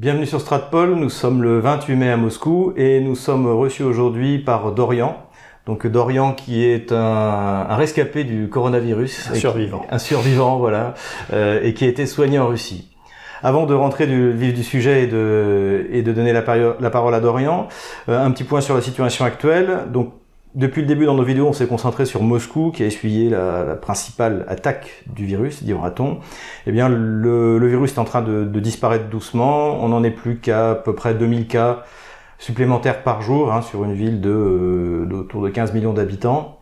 Bienvenue sur Stratpol, nous sommes le 28 mai à Moscou et nous sommes reçus aujourd'hui par Dorian. Donc Dorian qui est un, rescapé du coronavirus. Un survivant. un survivant, voilà, euh, et qui a été soigné en Russie. Avant de rentrer du vif du sujet et de, et de donner la, la parole à Dorian, euh, un petit point sur la situation actuelle. Donc depuis le début dans nos vidéos, on s'est concentré sur Moscou, qui a essuyé la, principale attaque du virus, dira-t-on. Eh bien, le, virus est en train de, disparaître doucement. On n'en est plus qu'à à peu près 2000 cas supplémentaires par jour hein, sur une ville de, euh, autour de 15 millions d'habitants.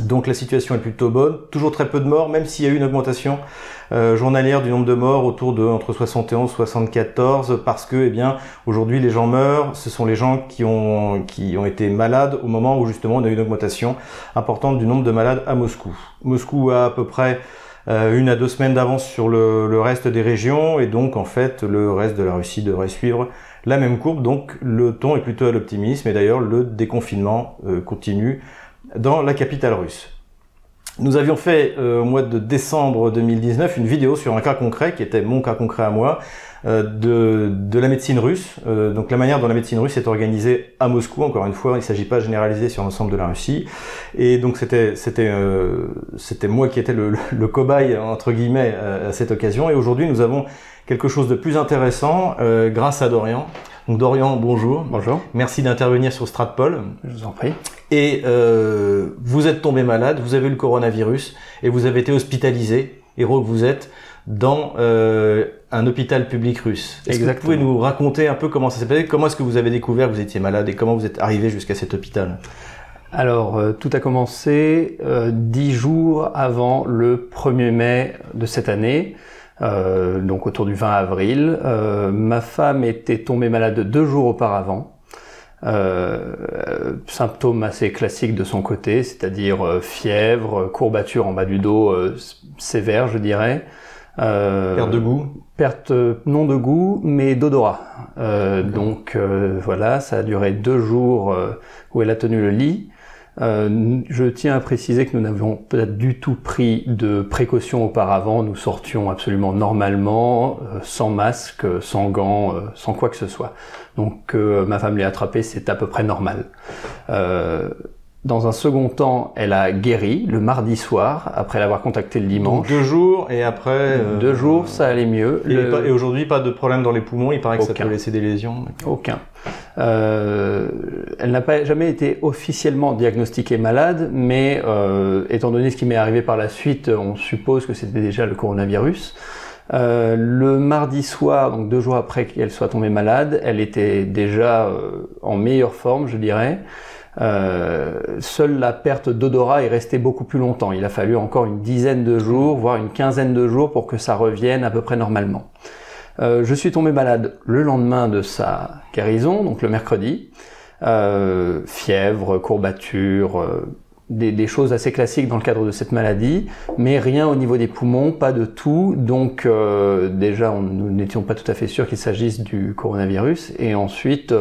Donc la situation est plutôt bonne, toujours très peu de morts, même s'il y a eu une augmentation euh, journalière du nombre de morts autour de entre 71 et 74, parce que eh bien aujourd'hui les gens meurent, ce sont les gens qui ont qui ont été malades au moment où justement on a eu une augmentation importante du nombre de malades à Moscou. Moscou a à peu près euh, une à deux semaines d'avance sur le, reste des régions et donc en fait le reste de la Russie devrait suivre la même courbe. Donc le ton est plutôt à l'optimisme et d'ailleurs le déconfinement euh, continue dans la capitale russe. Nous avions fait euh, au mois de décembre 2019 une vidéo sur un cas concret qui était mon cas concret à moi euh, de, de, la médecine russe, euh, donc la manière dont la médecine russe est organisée à Moscou. Encore une fois, il ne s'agit pas de généraliser sur l'ensemble de la Russie. Et donc c'était c'était c'était moi qui étais le, le, cobaye entre guillemets à cette occasion. Et aujourd'hui, nous avons quelque chose de plus intéressant grâce à Dorian. Donc Dorian, bonjour. Bonjour. Merci d'intervenir sur Stratpol. Je vous en prie. Et euh, vous êtes tombé malade, vous avez eu le coronavirus et vous avez été hospitalisé, héros que vous êtes, dans euh, un hôpital public russe. Est-ce que vous pouvez nous raconter un peu comment ça s'est passé? Comment est-ce que vous avez découvert que vous étiez malade et comment vous êtes arrivé jusqu'à cet hôpital? Alors, euh, tout a commencé dix jours avant le 1er mai de cette année. Euh, donc autour du 20 avril. Euh, ma femme était tombée malade deux jours auparavant. Euh, symptômes assez classiques de son côté, c'est-à-dire euh, fièvre, courbature en bas du dos sévère, je dirais. perte de goût? Perte non de goût, mais d'odorat. donc voilà, ça a duré deux jours où elle a tenu le lit. Euh, je tiens à préciser que nous n'avions peut-être du tout pris de précautions auparavant. Nous sortions absolument normalement, euh, sans masque, sans gants, euh, sans quoi que ce soit. Donc ma femme l'ait attrapé, c'est à peu près normal. Dans un second temps, elle a guéri le mardi soir, après l'avoir contacté le dimanche. Donc deux jours, et après... deux jours, ça allait mieux. Et, aujourd'hui, pas de problème dans les poumons, il paraît que ça peut laisser des lésions. Aucun. Euh, elle n'a pas jamais été officiellement diagnostiquée malade, mais euh, étant donné ce qui m'est arrivé par la suite, on suppose que c'était déjà le coronavirus. Euh, le mardi soir, donc deux jours après qu'elle soit tombée malade, elle était déjà euh, en meilleure forme, je dirais. Euh, seule la perte d'odorat est restée beaucoup plus longtemps. Il a fallu encore une dizaine de jours, voire une quinzaine de jours pour que ça revienne à peu près normalement. Euh, je suis tombé malade le lendemain de sa guérison, donc le mercredi. Euh, fièvre, courbature, des, choses assez classiques dans le cadre de cette maladie, mais rien au niveau des poumons, pas de tout. Donc déjà, nous n'étions pas tout à fait sûrs qu'il s'agisse du coronavirus. Et ensuite,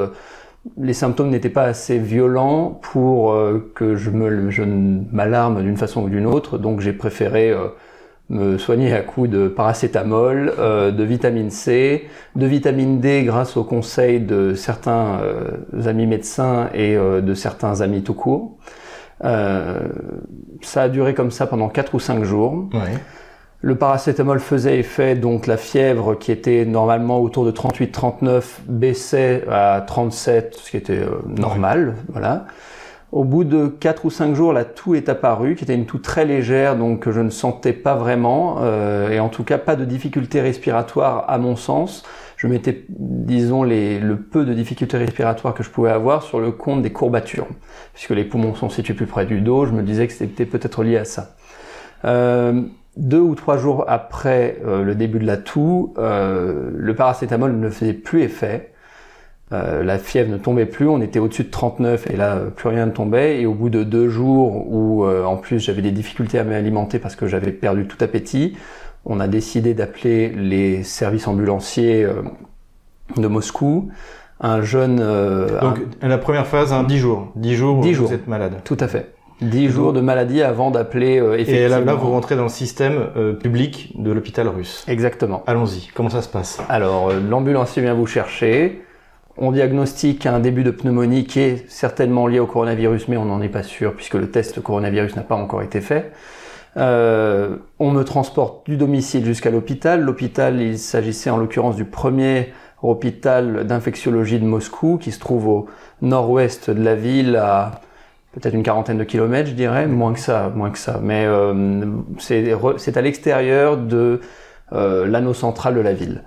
les symptômes n'étaient pas assez violents pour euh, que je me m'alarme d'une façon ou d'une autre, donc j'ai préféré euh, me soigner à coup de paracétamol, euh, de vitamine C, de vitamine D grâce au conseil de certains amis médecins et de certains amis tout court. ça a duré comme ça pendant 4 ou 5 jours. Le paracétamol faisait effet, donc la fièvre qui était normalement autour de 38-39 baissait à 37, ce qui était euh, normal, voilà. Au bout de 4 ou 5 jours, la toux est apparue, qui était une toux très légère, donc je ne sentais pas vraiment, euh, et en tout cas pas de difficultés respiratoires à mon sens. Je mettais, disons, les, le peu de difficultés respiratoires que je pouvais avoir sur le compte des courbatures, puisque les poumons sont situés plus près du dos, je me disais que c'était peut-être lié à ça. Euh, deux ou trois jours après euh, le début de la toux, euh, le paracétamol ne faisait plus effet. Euh, la fièvre ne tombait plus, on était au-dessus de 39 et là plus rien ne tombait. Et au bout de deux jours où en plus j'avais des difficultés à m'alimenter parce que j'avais perdu tout appétit, on a décidé d'appeler les services ambulanciers de Moscou. Un jeune... Donc la première phase, hein, 10 jours. 10 jours où vous êtes malade. Tout à fait. 10 jours de maladie avant d'appeler euh, effectivement. Et là, là, vous rentrez dans le système euh, public de l'hôpital russe. Exactement. Allons-y, comment ça se passe? Alors, euh, l'ambulancier vient vous chercher. On diagnostique un début de pneumonie qui est certainement lié au coronavirus, mais on n'en est pas sûr puisque le test coronavirus n'a pas encore été fait. Euh, on me transporte du domicile jusqu'à l'hôpital. L'hôpital, il s'agissait en l'occurrence du premier hôpital d'infectiologie de Moscou qui se trouve au nord-ouest de la ville à peut-être une quarantaine de kilomètres, je dirais, moins que ça, moins que ça. Mais euh, c'est à l'extérieur de euh, l'anneau central de la ville.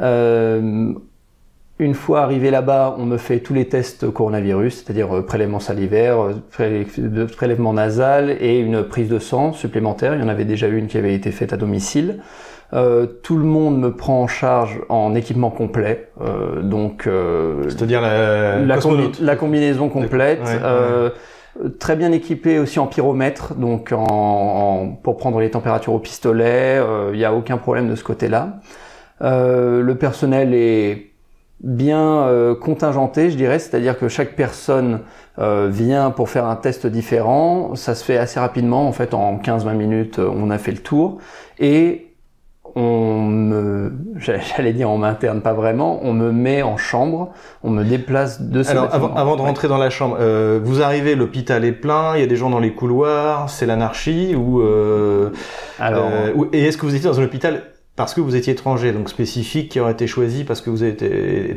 Euh, une fois arrivé là-bas, on me fait tous les tests coronavirus, c'est-à-dire euh, prélèvement salivaire, euh, prélèvement nasal et une prise de sang supplémentaire. Il y en avait déjà une qui avait été faite à domicile. Euh, tout le monde me prend en charge en équipement complet, euh, donc euh, c'est-à-dire la, la, la, combinaison complète. Très bien équipé aussi en pyromètre, donc pour prendre les températures au pistolet. Il n'y a aucun problème de ce côté-là. le personnel est bien euh, contingenté, je dirais, c'est-à-dire que chaque personne euh, vient pour faire un test différent, ça se fait assez rapidement, en fait en 15-20 minutes euh, on a fait le tour, et on me, j'allais dire on m'interne pas vraiment, on me met en chambre, on me déplace de ce Alors avant, avant, de rentrer dans la chambre, euh, vous arrivez, l'hôpital est plein, il y a des gens dans les couloirs, c'est l'anarchie ou euh, Alors, et est-ce que vous étiez dans un hôpital parce que vous étiez étranger, donc spécifique, qui aurait été choisi parce que vous êtes,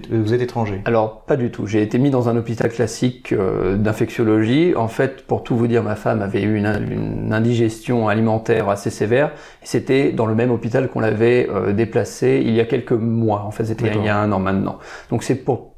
vous êtes étranger Alors, pas du tout. J'ai été mis dans un hôpital classique euh, d'infectiologie. En fait, pour tout vous dire, ma femme avait eu une, une indigestion alimentaire assez sévère. C'était dans le même hôpital qu'on l'avait euh, déplacé il y a quelques mois. En fait, c'était il y a un an maintenant. Donc, c'est pour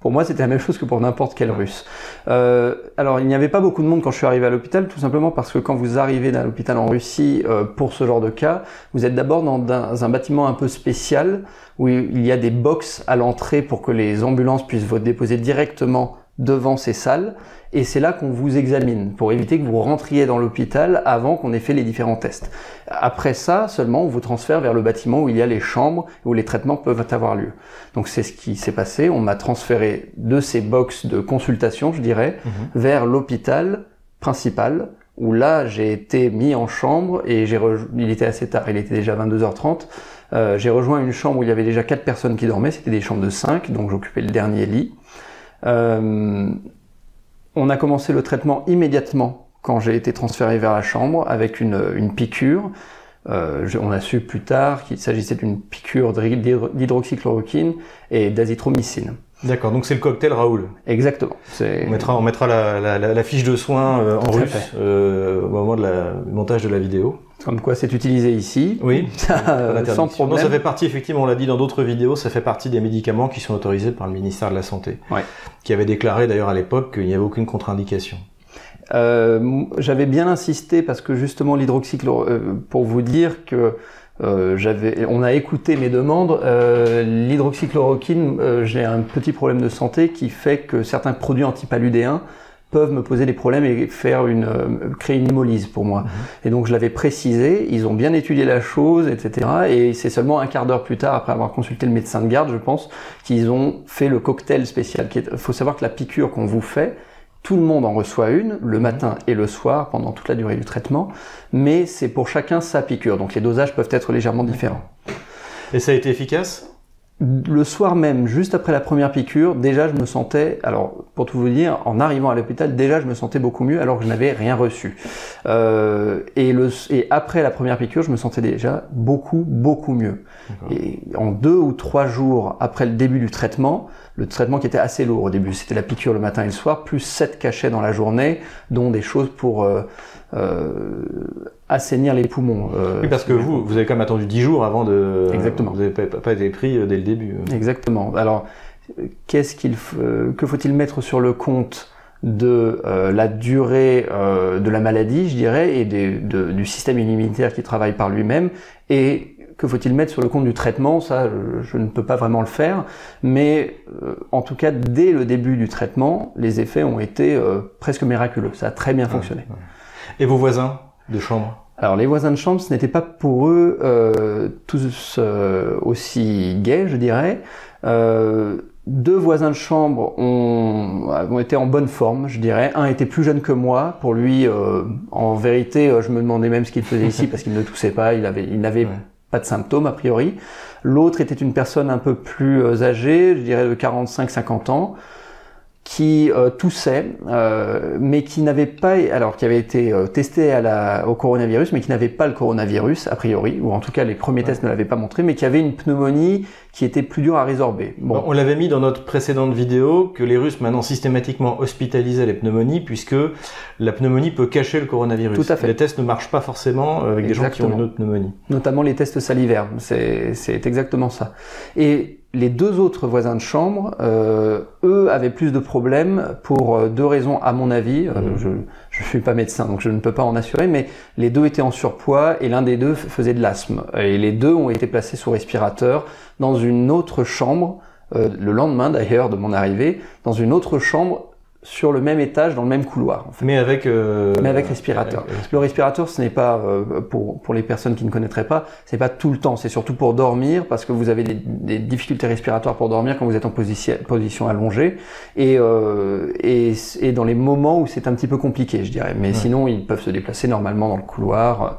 pour moi, c'était la même chose que pour n'importe quel russe. Euh, alors, il n'y avait pas beaucoup de monde quand je suis arrivé à l'hôpital, tout simplement parce que quand vous arrivez à l'hôpital en Russie euh, pour ce genre de cas, vous êtes d'abord dans un, un, bâtiment un peu spécial où il y a des box à l'entrée pour que les ambulances puissent vous déposer directement devant ces salles et c'est là qu'on vous examine pour éviter que vous rentriez dans l'hôpital avant qu'on ait fait les différents tests. Après ça, seulement, on vous transfère vers le bâtiment où il y a les chambres où les traitements peuvent avoir lieu. Donc c'est ce qui s'est passé. On m'a transféré de ces box de consultation, je dirais, mhm. vers l'hôpital principal où là j'ai été mis en chambre et j'ai il était assez tard, il était déjà 22h30. Euh, j'ai rejoint une chambre où il y avait déjà quatre personnes qui dormaient, c'était des chambres de 5, donc j'occupais le dernier lit. Euh, on a commencé le traitement immédiatement quand j'ai été transféré vers la chambre avec une, piqûre. Euh, on a su plus tard qu'il s'agissait d'une piqûre d'hydroxychloroquine et d'azithromycine. D'accord, donc c'est le cocktail Raoul. Exactement. On mettra, on mettra la, fiche de soins euh, en russe euh, au moment du montage de la vidéo. Comme quoi c'est utilisé ici. Oui. sans problème. ça fait partie, effectivement, on l'a dit dans d'autres vidéos, ça fait partie des médicaments qui sont autorisés par le ministère de la Santé. Ouais. Qui avait déclaré d'ailleurs à l'époque qu'il n'y avait aucune contre-indication. Euh, J'avais bien insisté parce que justement l'hydroxychloroquine, euh, pour vous dire que euh, j'avais, on a écouté mes demandes. Euh, l'hydroxychloroquine, euh, j'ai un petit problème de santé qui fait que certains produits antipaludéens peuvent me poser des problèmes et faire une, euh, créer une hémolyse pour moi. Mhm. Et donc je l'avais précisé, ils ont bien étudié la chose, etc. Et c'est seulement un quart d'heure plus tard, après avoir consulté le médecin de garde, je pense, qu'ils ont fait le cocktail spécial. Il faut savoir que la piqûre qu'on vous fait, tout le monde en reçoit une, le matin et le soir, pendant toute la durée du traitement, mais c'est pour chacun sa piqûre, donc les dosages peuvent être légèrement différents. Et ça a été efficace? Le soir même, juste après la première piqûre, déjà je me sentais, alors pour tout vous dire, en arrivant à l'hôpital, déjà je me sentais beaucoup mieux alors que je n'avais rien reçu. Euh, et, le, et après la première piqûre, je me sentais déjà beaucoup, beaucoup mieux. Et en deux ou trois jours après le début du traitement, le traitement qui était assez lourd au début, c'était la piqûre le matin et le soir, plus sept cachets dans la journée, dont des choses pour euh, assainir les poumons. Euh, oui, parce que vous, vous avez quand même attendu 10 jours avant de... Exactement. Vous n'avez pas, été pris euh, dès le début. Exactement. Alors, qu'est-ce qu'il que faut-il mettre sur le compte de la durée de la maladie, je dirais, et du système immunitaire qui travaille par lui-même, et que faut-il mettre sur le compte du traitement? Ça, je, ne peux pas vraiment le faire, mais en tout cas, dès le début du traitement, les effets ont été presque miraculeux. Ça a très bien fonctionné. Et vos voisins de chambre? Alors les voisins de chambre, ce n'était pas pour eux euh, tous euh, aussi gays, je dirais. Euh, deux voisins de chambre ont, ont, été en bonne forme, je dirais. Un était plus jeune que moi. Pour lui, euh, en vérité, euh, je me demandais même ce qu'il faisait ici parce qu'il ne toussait pas. Il avait, il n'avait pas de symptômes a priori. L'autre était une personne un peu plus euh, âgée, je dirais de 45-50 ans qui euh, toussait, euh, mais qui n'avait pas, alors qui avait été euh, testé à la, au coronavirus, mais qui n'avait pas le coronavirus a priori, ou en tout cas les premiers tests ne l'avaient pas montré, mais qui avait une pneumonie qui était plus dure à résorber. Bon. On l'avait mis dans notre précédente vidéo que les Russes maintenant systématiquement hospitalisaient les pneumonies puisque la pneumonie peut cacher le coronavirus. Tout à fait. Les tests ne marchent pas forcément avec des gens qui ont une autre pneumonie. Notamment les tests salivaires, c'est exactement ça. Et les deux autres voisins de chambre, euh, eux, avaient plus de problèmes pour euh, deux raisons, à mon avis. Euh, mhm. Je ne suis pas médecin, donc je ne peux pas en assurer, mais les deux étaient en surpoids et l'un des deux faisait de l'asthme. Et les deux ont été placés sous respirateur dans une autre chambre, euh, le lendemain d'ailleurs de mon arrivée, dans une autre chambre sur le même étage, dans le même couloir. Mais avec euh, mais avec respirateur. Le respirateur, ce n'est pas euh, pour pour les personnes qui ne connaîtraient pas, c'est pas tout le temps. C'est surtout pour dormir parce que vous avez des, des, difficultés respiratoires pour dormir quand vous êtes en position position allongée et euh, et, et dans les moments où c'est un petit peu compliqué, je dirais. Mais sinon, ils peuvent se déplacer normalement dans le couloir.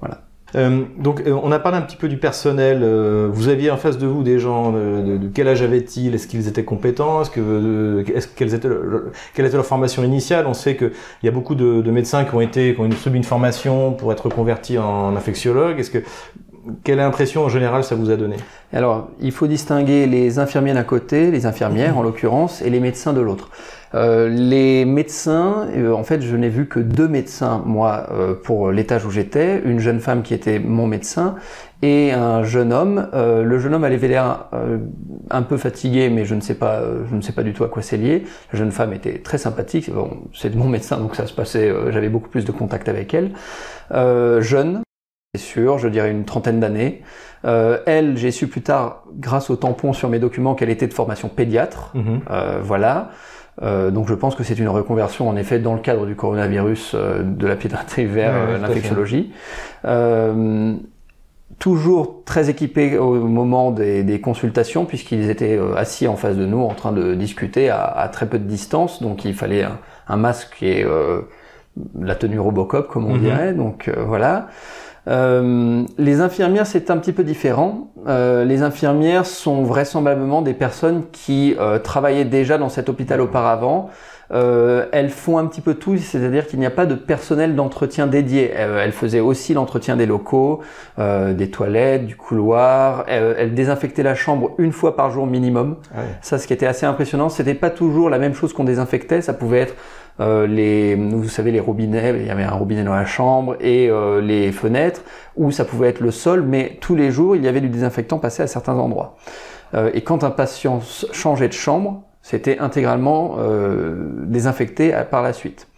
Voilà. Euh, donc, euh, on a parlé un petit peu du personnel. Euh, vous aviez en face de vous des gens de, de, quel âge avaient-ils? Est-ce qu'ils étaient compétents? Est-ce que, quelle était leur formation initiale? On sait qu'il y a beaucoup de, de, médecins qui ont été, qui ont subi une formation pour être convertis en infectiologue. Est-ce que quelle impression en général ça vous a donné? Alors, il faut distinguer les infirmiers d'un côté, les infirmières en l'occurrence, et les médecins de l'autre. Euh, les médecins, euh, en fait, je n'ai vu que deux médecins, moi, euh, pour l'étage où j'étais, une jeune femme qui était mon médecin et un jeune homme. Le jeune homme avait l'air un peu fatigué, mais je ne sais pas, je ne sais pas du tout à quoi c'est lié. La jeune femme était très sympathique. Bon, c'est mon médecin, donc ça se passait. J'avais beaucoup plus de contact avec elle. jeune, c'est sûr, je dirais une trentaine d'années. Euh, elle, j'ai su plus tard, grâce au tampon sur mes documents, qu'elle était de formation pédiatre. Mhm. Euh, voilà. Euh, donc je pense que c'est une reconversion en effet dans le cadre du coronavirus euh, de la pédiatrie vers euh, l'infectiologie. toujours très équipés au moment des, des consultations puisqu'ils étaient assis en face de nous en train de discuter à, à très peu de distance. Donc il fallait un, un masque et la tenue Robocop comme on mhm. dirait. Donc voilà. Euh, les infirmières, c'est un petit peu différent. Euh, les infirmières sont vraisemblablement des personnes qui euh, travaillaient déjà dans cet hôpital auparavant. Elles font un petit peu tout, c'est-à-dire qu'il n'y a pas de personnel d'entretien dédié. elles faisaient aussi l'entretien des locaux, des toilettes, du couloir. elles désinfectaient la chambre une fois par jour minimum. Ah Ça, ce qui était assez impressionnant, c'était pas toujours la même chose qu'on désinfectait. Ça pouvait être euh, les, vous savez, les robinets, il y avait un robinet dans la chambre et euh, les fenêtres, où ça pouvait être le sol, mais tous les jours, il y avait du désinfectant passé à certains endroits. Euh, et quand un patient changeait de chambre, c'était intégralement désinfecté par la suite.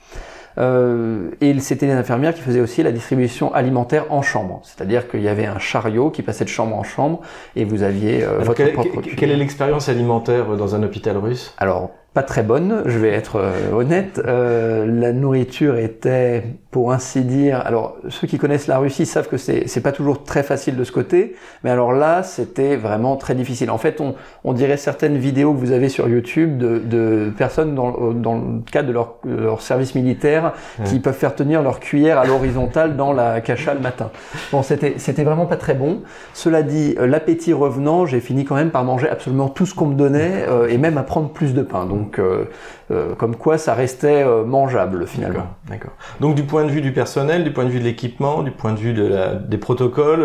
Euh, et c'était les infirmières qui faisaient aussi la distribution alimentaire en chambre. C'est-à-dire qu'il y avait un chariot qui passait de chambre en chambre et vous aviez votre quelle, propre Quelle est l'expérience alimentaire dans un hôpital russe? Alors, pas très bonne, je vais être euh, honnête. Euh, la nourriture était, pour ainsi dire, alors ceux qui connaissent la Russie savent que c'est pas toujours très facile de ce côté, mais alors là c'était vraiment très difficile. En fait, on, on dirait certaines vidéos que vous avez sur YouTube de, de personnes dans, dans le cadre de leur, leur service militaire qui peuvent faire tenir leur cuillère à l'horizontale dans la cacha le matin. Bon, c'était c'était vraiment pas très bon. Cela dit, l'appétit revenant, j'ai fini quand même par manger absolument tout ce qu'on me donnait euh, et même à prendre plus de pain. Donc donc, euh, euh, comme quoi, ça restait euh, mangeable finalement. D'accord. Donc, du point de vue du personnel, du point de vue de l'équipement, du point de vue de la, des protocoles,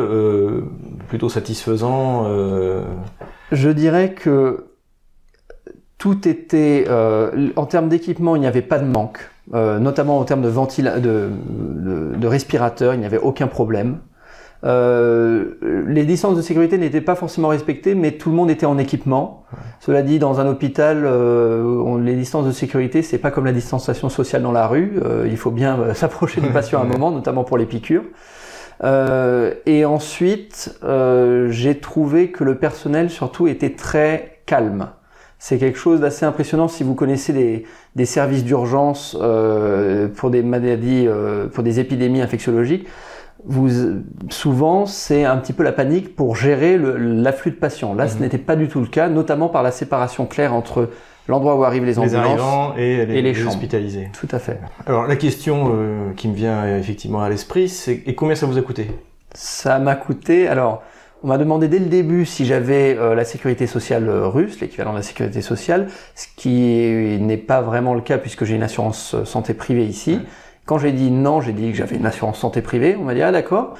plutôt satisfaisant. Je dirais que tout était, en termes d'équipement, il n'y avait pas de manque. notamment en termes de, ventila de, de, de respirateurs, il n'y avait aucun problème. Euh, les distances de sécurité n'étaient pas forcément respectées, mais tout le monde était en équipement. Cela dit, dans un hôpital, euh, les distances de sécurité, c'est pas comme la distanciation sociale dans la rue. Euh, il faut bien euh, s'approcher du patient à un moment, notamment pour les piqûres. et ensuite, j'ai trouvé que le personnel surtout était très calme. C'est quelque chose d'assez impressionnant si vous connaissez des, des services d'urgence pour des maladies, pour des épidémies infectiologiques vous, souvent, c'est un petit peu la panique pour gérer l'afflux de patients. Là, ce Mhm. n'était pas du tout le cas, notamment par la séparation claire entre l'endroit où arrivent les ambulances. et les, et les les chambres. hospitalisés. Tout à fait. Alors la question euh, qui me vient euh, effectivement à l'esprit, c'est et combien ça vous a coûté? Ça m'a coûté. Alors, on m'a demandé dès le début si j'avais euh, la sécurité sociale russe, l'équivalent de la sécurité sociale, ce qui n'est pas vraiment le cas puisque j'ai une assurance santé privée ici. Quand j'ai dit non, j'ai dit que j'avais une assurance santé privée. On m'a dit ah d'accord.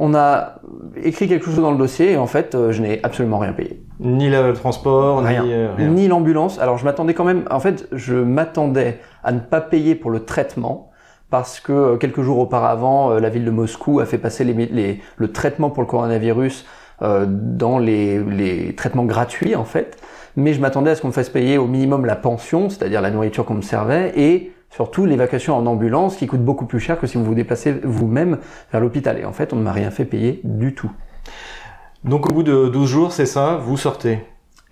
On a écrit quelque chose dans le dossier et en fait, euh, je n'ai absolument rien payé. Ni le transport, Rien. ni euh, rien. Ni l'ambulance. Alors je m'attendais quand même, en fait, je m'attendais à ne pas payer pour le traitement parce que euh, quelques jours auparavant, la ville de Moscou a fait passer les, les- le traitement pour le coronavirus euh, dans les, les traitements gratuits en fait. Mais je m'attendais à ce qu'on me fasse payer au minimum la pension, c'est-à-dire la nourriture qu'on me servait, et surtout l'évacuation en ambulance qui coûte beaucoup plus cher que si vous vous déplacez vous-même vers l'hôpital. Et en fait, on ne m'a rien fait payer du tout. Donc au bout de 12 jours, c'est ça, vous sortez.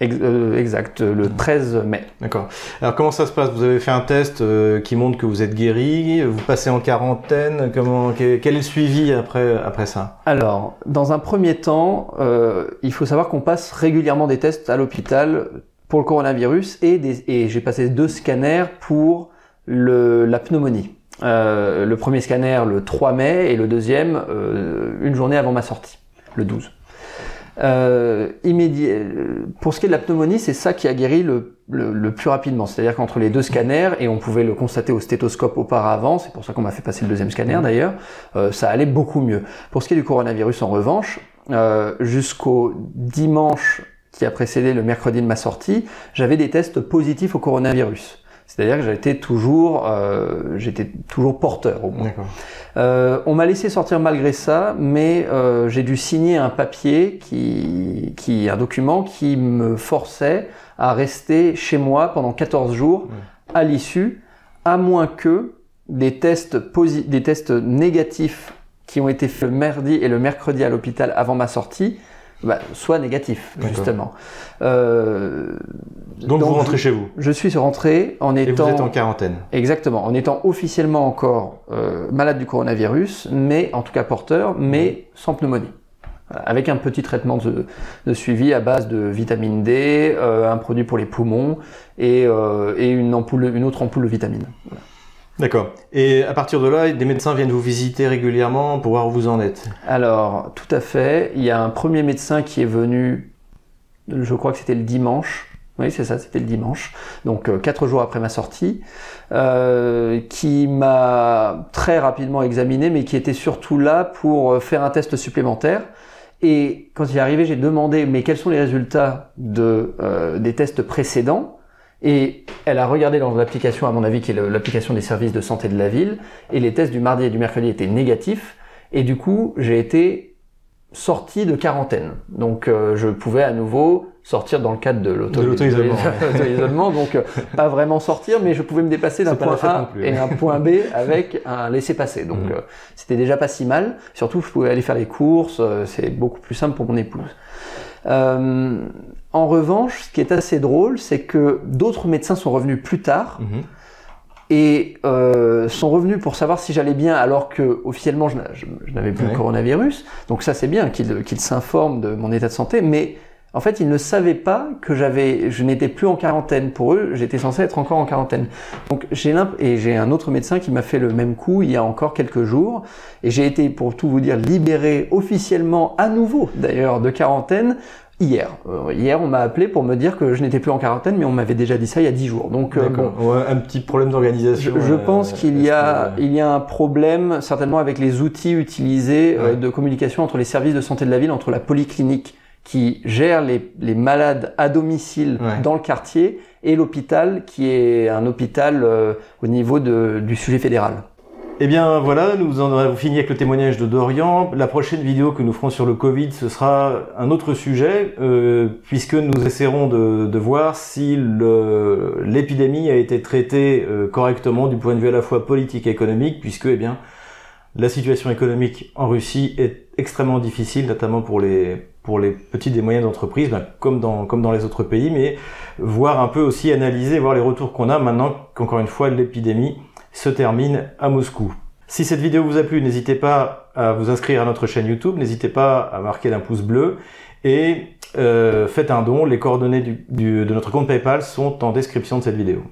Euh, exact, le 13 mai. D'accord. Alors comment ça se passe? Vous avez fait un test euh, qui montre que vous êtes guéri, vous passez en quarantaine, comment quel est le suivi après après ça? Alors, dans un premier temps, euh, il faut savoir qu'on passe régulièrement des tests à l'hôpital pour le coronavirus et, et j'ai passé deux scanners pour le, la pneumonie. Euh, le premier scanner le 3 mai et le deuxième euh, une journée avant ma sortie, le 12. Euh, euh, pour ce qui est de la pneumonie, c'est ça qui a guéri le plus rapidement. C'est-à-dire qu'entre les deux scanners, et on pouvait le constater au stéthoscope auparavant, c'est pour ça qu'on m'a fait passer le deuxième scanner d'ailleurs, euh, ça allait beaucoup mieux. Pour ce qui est du coronavirus, en revanche, euh, jusqu'au dimanche qui a précédé le mercredi de ma sortie, j'avais des tests positifs au coronavirus. C'est-à-dire que j'étais toujours, euh, j'étais toujours porteur au moins. Euh, on m'a laissé sortir malgré ça, mais euh, j'ai dû signer un papier, qui, qui, un document qui me forçait à rester chez moi pendant 14 jours à l'issue, à moins que des tests, des tests négatifs qui ont été faits le mardi et le mercredi à l'hôpital avant ma sortie bah, soient négatifs, D'accord. justement. Euh, Donc, vous rentrez chez vous je suis rentré en et étant... vous êtes en quarantaine. Exactement, en étant officiellement encore euh, malade du coronavirus, mais en tout cas porteur, mais sans pneumonie. Voilà, Avec un petit traitement de, de suivi à base de vitamine D, euh, un produit pour les poumons et, et une, ampoule, une autre ampoule de vitamine. D'accord. Et à partir de là, des médecins viennent vous visiter régulièrement pour voir où vous en êtes. Alors, tout à fait. Il y a un premier médecin qui est venu, je crois que c'était le dimanche. Oui, c'est ça, c'était le dimanche. Donc, euh, quatre jours après ma sortie, euh, qui m'a très rapidement examiné, mais qui était surtout là pour euh, faire un test supplémentaire. Et quand il est arrivé, j'ai demandé, mais quels sont les résultats de, euh, des tests précédents? Et elle a regardé dans l'application, à mon avis, qui est l'application des services de santé de la ville, et les tests du mardi et du mercredi étaient négatifs. Et du coup, j'ai été sorti de quarantaine. Donc, euh, je pouvais à nouveau sortir dans le cadre de l'auto- De l'auto-isolement, de l'auto-isolement. donc, euh, pas vraiment sortir, mais je pouvais me déplacer d'un point A et un point B avec un laissez-passer. Donc, Mhm. euh, c'était déjà pas si mal. Surtout, je pouvais aller faire les courses. c'est beaucoup plus simple pour mon épouse. Euh, en revanche, ce qui est assez drôle, c'est que d'autres médecins sont revenus plus tard Mhm. et euh, sont revenus pour savoir si j'allais bien alors que officiellement je, n'a- je- je n'avais plus Ouais. le coronavirus. Donc ça c'est bien qu'ils qu'ils s'informent de mon état de santé, mais en fait ils ne savaient pas que j'avais, je n'étais plus en quarantaine. Pour eux, j'étais censé être encore en quarantaine. Donc j'ai et j'ai un autre médecin qui m'a fait le même coup il y a encore quelques jours et j'ai été pour tout vous dire libéré officiellement à nouveau d'ailleurs de quarantaine. Hier, Euh, hier on m'a appelé pour me dire que je n'étais plus en quarantaine, mais on m'avait déjà dit ça il y a dix jours. Donc euh, bon. Ouais, un petit problème d'organisation. je, je euh, pense qu'il y a, il y a un problème certainement avec les outils utilisés euh, Ouais. de communication entre les services de santé de la ville, entre la polyclinique qui gère les, les malades à domicile Ouais. dans le quartier et l'hôpital qui est un hôpital euh, au niveau de, du sujet fédéral. Eh bien voilà, nous en avons fini avec le témoignage de Dorian. La prochaine vidéo que nous ferons sur le Covid, ce sera un autre sujet, euh, puisque nous essaierons de, de voir si l'épidémie a été traitée euh, correctement du point de vue à la fois politique et économique, puisque eh bien la situation économique en Russie est extrêmement difficile, notamment pour les pour les petites et moyennes entreprises, ben, comme dans comme dans les autres pays, mais voir un peu aussi analyser, voir les retours qu'on a maintenant qu'encore une fois l'épidémie se termine à Moscou. Si cette vidéo vous a plu, n'hésitez pas à vous inscrire à notre chaîne YouTube, n'hésitez pas à marquer d'un pouce bleu et euh, faites un don. Les coordonnées de notre compte PayPal sont en description de cette vidéo.